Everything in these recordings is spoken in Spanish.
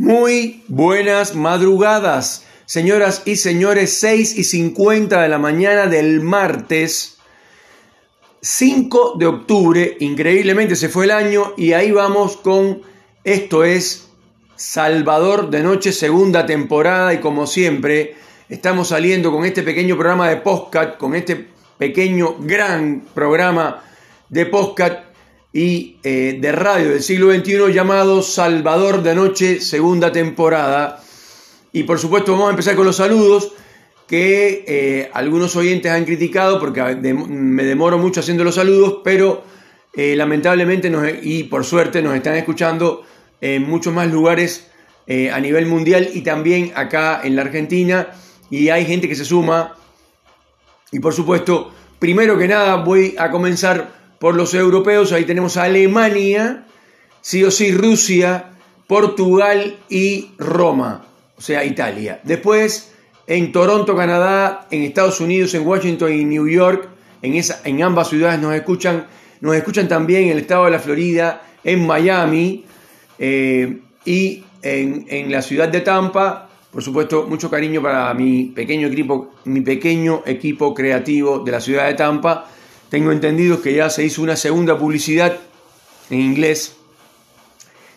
Muy buenas madrugadas, señoras y señores, 6 y 50 de la mañana del martes 5 de octubre, increíblemente se fue el año y ahí vamos con esto es Salvador de Noche, segunda temporada y como siempre estamos saliendo con este pequeño programa de podcast, con este pequeño gran programa de podcast y eh, de radio del siglo XXI llamado Salvador de Noche, segunda temporada. Y por supuesto vamos a empezar con los saludos que eh, algunos oyentes han criticado porque me demoro mucho haciendo los saludos, pero eh, lamentablemente y por suerte nos están escuchando en muchos más lugares a nivel mundial y también acá en la Argentina y hay gente que se suma y por supuesto, primero que nada voy a comenzar por los europeos. Ahí tenemos a Alemania, sí o sí Rusia, Portugal y Roma, o sea, Italia. Después, en Toronto, Canadá, en Estados Unidos, en Washington y New York, en, esa, en ambas ciudades nos escuchan. Nos escuchan también en el estado de la Florida, en Miami eh, y en, en la ciudad de Tampa. Por supuesto, mucho cariño para mi pequeño equipo, mi pequeño equipo creativo de la ciudad de Tampa tengo entendido que ya se hizo una segunda publicidad en inglés,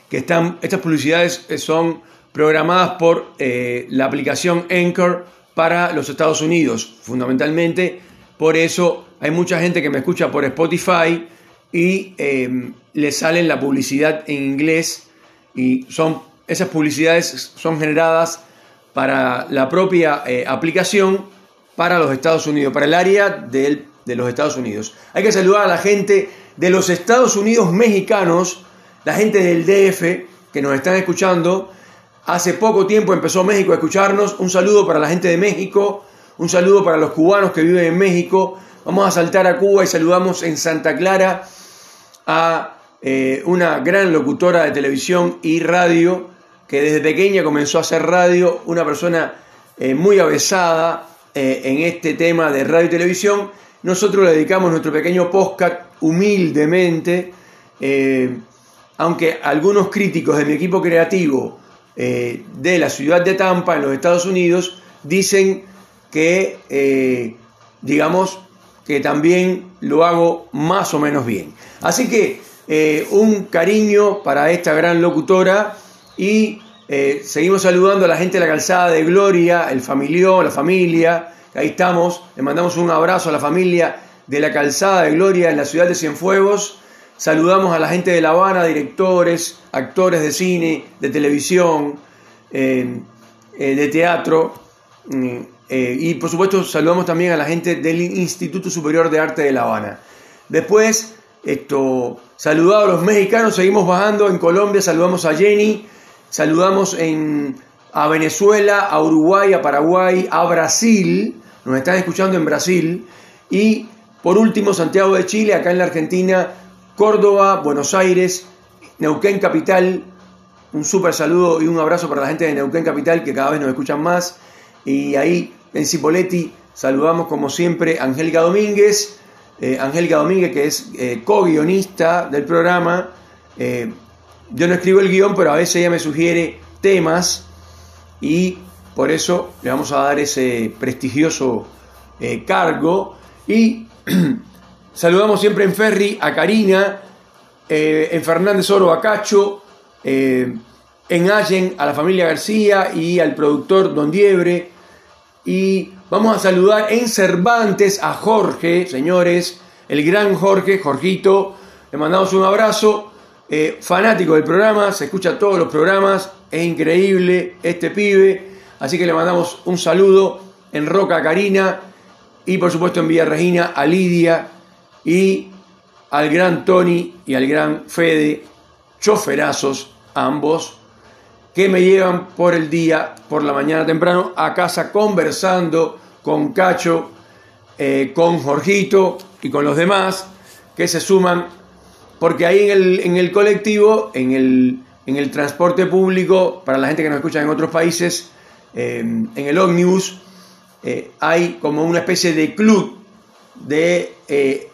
que están, estas publicidades son programadas por eh, la aplicación Anchor para los Estados Unidos, fundamentalmente. Por eso hay mucha gente que me escucha por Spotify y eh, le salen la publicidad en inglés y son, esas publicidades son generadas para la propia eh, aplicación para los Estados Unidos, para el área del de los Estados Unidos. Hay que saludar a la gente de los Estados Unidos mexicanos, la gente del DF que nos están escuchando. Hace poco tiempo empezó México a escucharnos. Un saludo para la gente de México, un saludo para los cubanos que viven en México. Vamos a saltar a Cuba y saludamos en Santa Clara a eh, una gran locutora de televisión y radio que desde pequeña comenzó a hacer radio, una persona eh, muy avesada eh, en este tema de radio y televisión nosotros le dedicamos nuestro pequeño podcast humildemente, eh, aunque algunos críticos de mi equipo creativo eh, de la ciudad de Tampa, en los Estados Unidos, dicen que, eh, digamos, que también lo hago más o menos bien. Así que un cariño para esta gran locutora y seguimos saludando a la gente de la calzada de Gloria, el familión, la familia, Ahí estamos, le mandamos un abrazo a la familia de la Calzada de Gloria en la ciudad de Cienfuegos. Saludamos a la gente de La Habana, directores, actores de cine, de televisión, eh, eh, de teatro. Mm, eh, y por supuesto saludamos también a la gente del Instituto Superior de Arte de La Habana. Después, esto, saludado a los mexicanos, seguimos bajando en Colombia, saludamos a Jenny, saludamos en, a Venezuela, a Uruguay, a Paraguay, a Brasil, nos están escuchando en Brasil. Y por último, Santiago de Chile, acá en la Argentina, Córdoba, Buenos Aires, Neuquén Capital. Un súper saludo y un abrazo para la gente de Neuquén Capital que cada vez nos escuchan más. Y ahí en Cipoletti saludamos como siempre a Angélica Domínguez. Eh, Angélica Domínguez que es eh, co-guionista del programa. Eh, yo no escribo el guion, pero a veces ella me sugiere temas y por eso le vamos a dar ese prestigioso eh, cargo. Y saludamos siempre en Ferry a Karina, eh, en Fernández Oro a Cacho, eh, en Allen a la familia García y al productor Don Diebre. Y vamos a saludar en Cervantes a Jorge, señores, el gran Jorge, Jorgito. Le mandamos un abrazo. Fanático del programa, se escucha todos los programas, es increíble este pibe. Así que le mandamos un saludo en Roca Karina y por supuesto en Villa Regina a Lidia y al gran Tony y al gran Fede, choferazos ambos, que me llevan por el día, por la mañana temprano, a casa conversando con Cacho, eh, con Jorgito y con los demás que se suman, porque ahí en el, en el colectivo, en el, en el transporte público, para la gente que nos escucha en otros países, eh, en el Omnibus eh, hay como una especie de club de eh,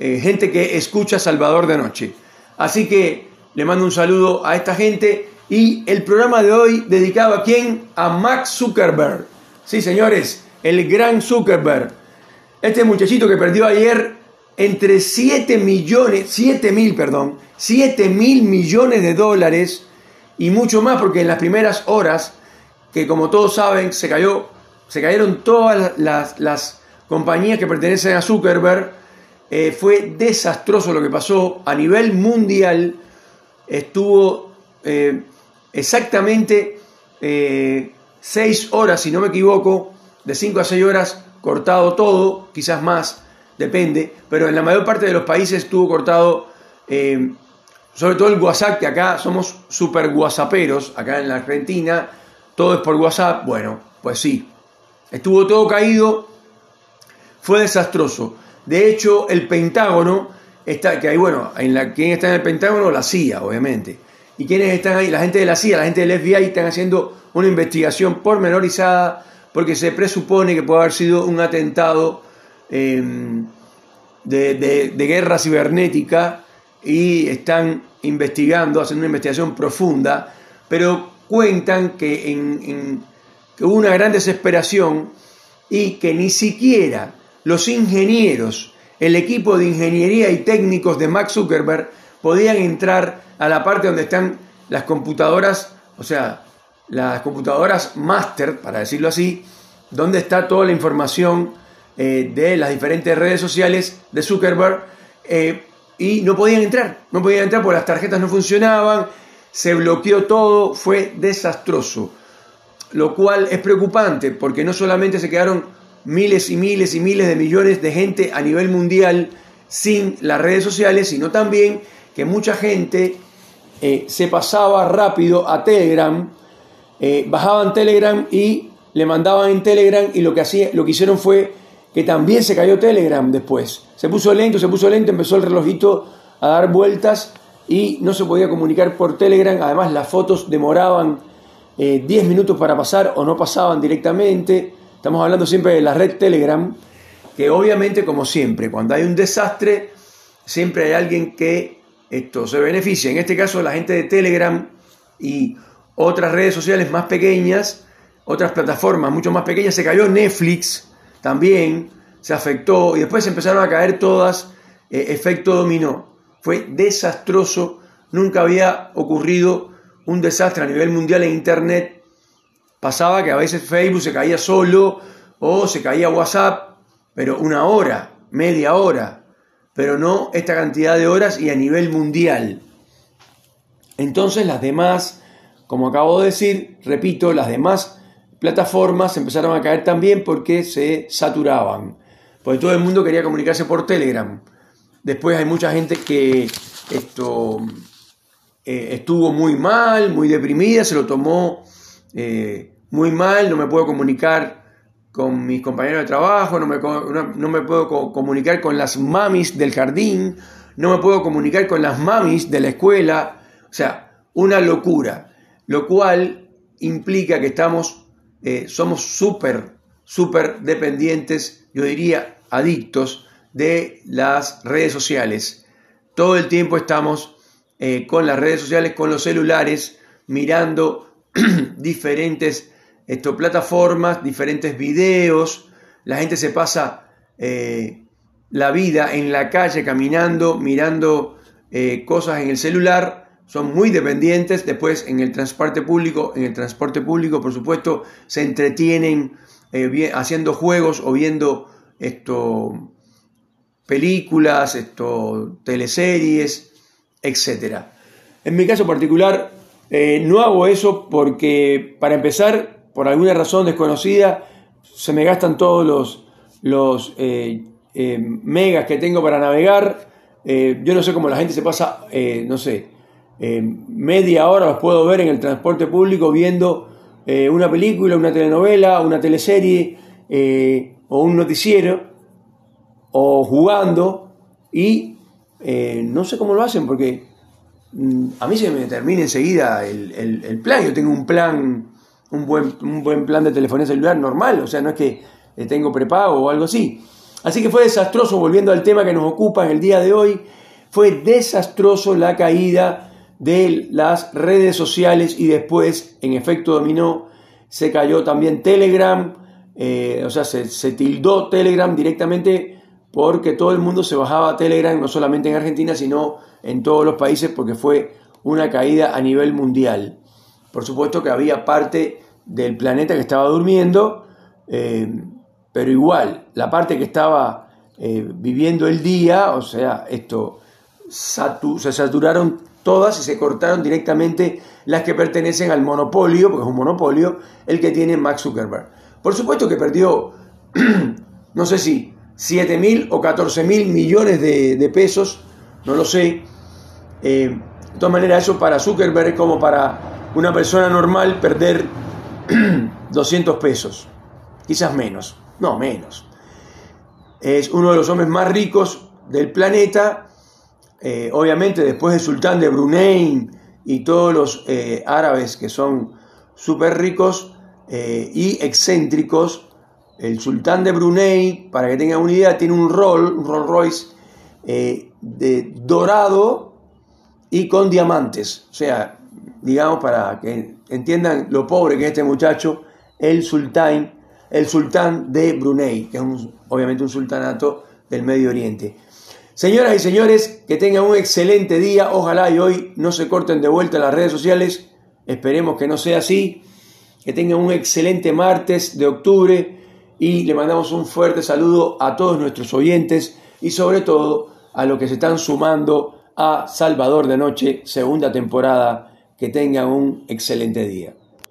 gente que escucha Salvador de Noche. Así que le mando un saludo a esta gente Y el programa de hoy dedicado a quién? A Max Zuckerberg. Sí, señores, el gran Zuckerberg. Este muchachito que perdió ayer entre 7 millones, 7 mil, perdón, 7 mil millones de dólares y mucho más porque en las primeras horas, que como todos saben, se cayó, se cayeron todas las, las compañías que pertenecen a Zuckerberg, eh, fue desastroso lo que pasó. A nivel mundial, estuvo eh, exactamente 6 eh, horas, si no me equivoco, de 5 a 6 horas cortado todo, quizás más, depende, pero en la mayor parte de los países estuvo cortado, eh, sobre todo el WhatsApp, que acá somos super WhatsApperos, acá en la Argentina, todo es por WhatsApp, bueno, pues sí, estuvo todo caído, fue desastroso. De hecho, el Pentágono, está, que hay, bueno, ¿quién está en el Pentágono? La CIA, obviamente ¿Y quiénes están ahí? La gente de la CIA, la gente del FBI están haciendo una investigación pormenorizada porque se presupone que puede haber sido un atentado em, de, guerra cibernética y están investigando, haciendo una investigación profunda, pero cuentan que, en, que hubo una gran desesperación y que ni siquiera los ingenieros, el equipo de ingeniería y técnicos de Max Zuckerberg podían entrar a la parte donde están las computadoras, o sea, las computadoras master, para decirlo así, donde está toda la información eh, de las diferentes redes sociales de Zuckerberg, eh, y no podían entrar, no podían entrar porque las tarjetas no funcionaban, se bloqueó todo, fue desastroso, lo cual es preocupante porque no solamente se quedaron miles y miles y miles de millones de gente a nivel mundial sin las redes sociales, sino también que mucha gente eh, se pasaba rápido a Telegram, bajaban Telegram y le mandaban en Telegram y lo que, hacía, lo que hicieron fue que también se cayó Telegram después. Se puso lento, se puso lento, empezó el relojito a dar vueltas y no se podía comunicar por Telegram. Además las fotos demoraban 10 eh, minutos para pasar o no pasaban directamente. Estamos hablando siempre de la red Telegram, que obviamente como siempre, cuando hay un desastre, siempre hay alguien que esto se beneficia. En este caso, la gente de Telegram y otras redes sociales más pequeñas, otras plataformas mucho más pequeñas, se cayó Netflix también, se afectó y después empezaron a caer todas, eh, efecto dominó. Fue desastroso, nunca había ocurrido un desastre a nivel mundial en Internet. Pasaba que a veces Facebook se caía solo o se caía WhatsApp, pero una hora, media hora, pero no esta cantidad de horas y a nivel mundial. Entonces las demás, como acabo de decir, repito, las demás plataformas empezaron a caer también porque se saturaban, porque todo el mundo quería comunicarse por Telegram. Después hay mucha gente que esto eh, estuvo muy mal, muy deprimida, se lo tomó eh, muy mal, no me puedo comunicar con mis compañeros de trabajo, no me, no, me, puedo comunicar con las mamis del jardín, no me puedo comunicar con las mamis de la escuela, o sea, una locura, lo cual implica que estamos, eh, somos súper, súper dependientes, yo diría adictos de las redes sociales. Todo el tiempo estamos eh, con las redes sociales, con los celulares, mirando diferentes esto, plataformas, diferentes videos, la gente se pasa eh, la vida en la calle caminando, mirando cosas en el celular, son muy dependientes, después en el transporte público, en el transporte público por supuesto se entretienen eh, haciendo juegos o viendo esto, películas, esto, teleseries, etc. En mi caso particular, no hago eso porque, para empezar, por alguna razón desconocida, se me gastan todos los, los eh, eh, megas que tengo para navegar. Eh, yo no sé cómo la gente se pasa, no sé, media hora los puedo ver en el transporte público viendo una película, una telenovela, una teleserie o un noticiero o jugando y no sé cómo lo hacen porque mm, a mí se me termina enseguida el, el plan. Yo tengo un plan un buen, un buen plan de telefonía celular normal, o sea, no es que eh, tengo prepago o algo así. Así que fue desastroso, volviendo al tema que nos ocupa en el día de hoy, fue desastroso la caída de las redes sociales y después, en efecto dominó, se cayó también Telegram, eh, o sea, se, tildó Telegram directamente porque todo el mundo se bajaba a Telegram, no solamente en Argentina, sino en todos los países, porque fue una caída a nivel mundial. Por supuesto que había parte del planeta que estaba durmiendo, eh, pero igual, la parte que estaba eh, viviendo el día, o sea, esto, se saturaron todas y se cortaron directamente las que pertenecen al monopolio, porque es un monopolio, el que tiene Max Zuckerberg. Por supuesto que perdió, no sé si 7 mil o 14 mil millones de, pesos, no lo sé. Eh, de todas maneras, eso para Zuckerberg es como para una persona normal perder 200 pesos, quizás menos, no menos. Es uno de los hombres más ricos del planeta eh, obviamente después del sultán de Brunei y todos los eh, árabes que son súper ricos eh, y excéntricos, el sultán de Brunei, para que tengan una idea, tiene un rol, un Rolls Royce de dorado y con diamantes. O sea, digamos para que entiendan lo pobre que es este muchacho, el sultán, el sultán de Brunei, que es obviamente un sultanato del Medio Oriente. Señoras y señores, que tengan un excelente día. Ojalá y hoy no se corten de vuelta las redes sociales. Esperemos que no sea así. Que tengan un excelente martes de octubre y le mandamos un fuerte saludo a todos nuestros oyentes y sobre todo a los que se están sumando a Salvador de Noche, segunda temporada. Que tengan un excelente día.